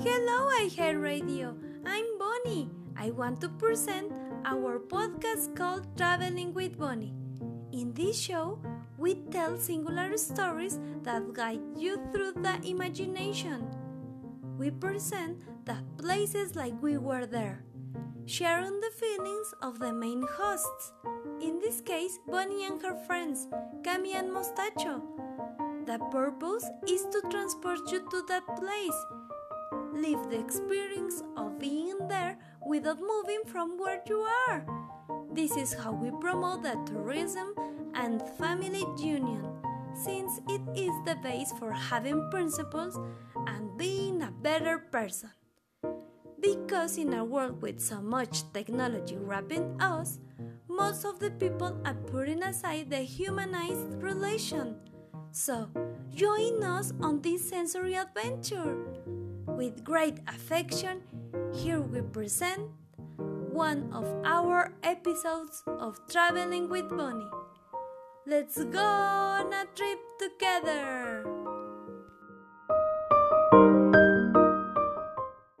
Hello, iHeart Radio. I'm Bonnie. I want to present our podcast called Traveling with Bonnie. In this show, we tell singular stories that guide you through the imagination. We present the places like we were there, sharing the feelings of the main hosts. In this case, Bonnie and her friends, Cami and Mostacho. The purpose is to transport you to that place Live the experience of being there without moving from where you are. This is how we promote the tourism and family union, since it is the base for having principles and being a better person. Because in a world with so much technology wrapping us, most of the people are putting aside the humanized relation. So, join us on this sensory adventure. With great affection, here we present one of our episodes of Traveling with Bonnie. Let's go on a trip together!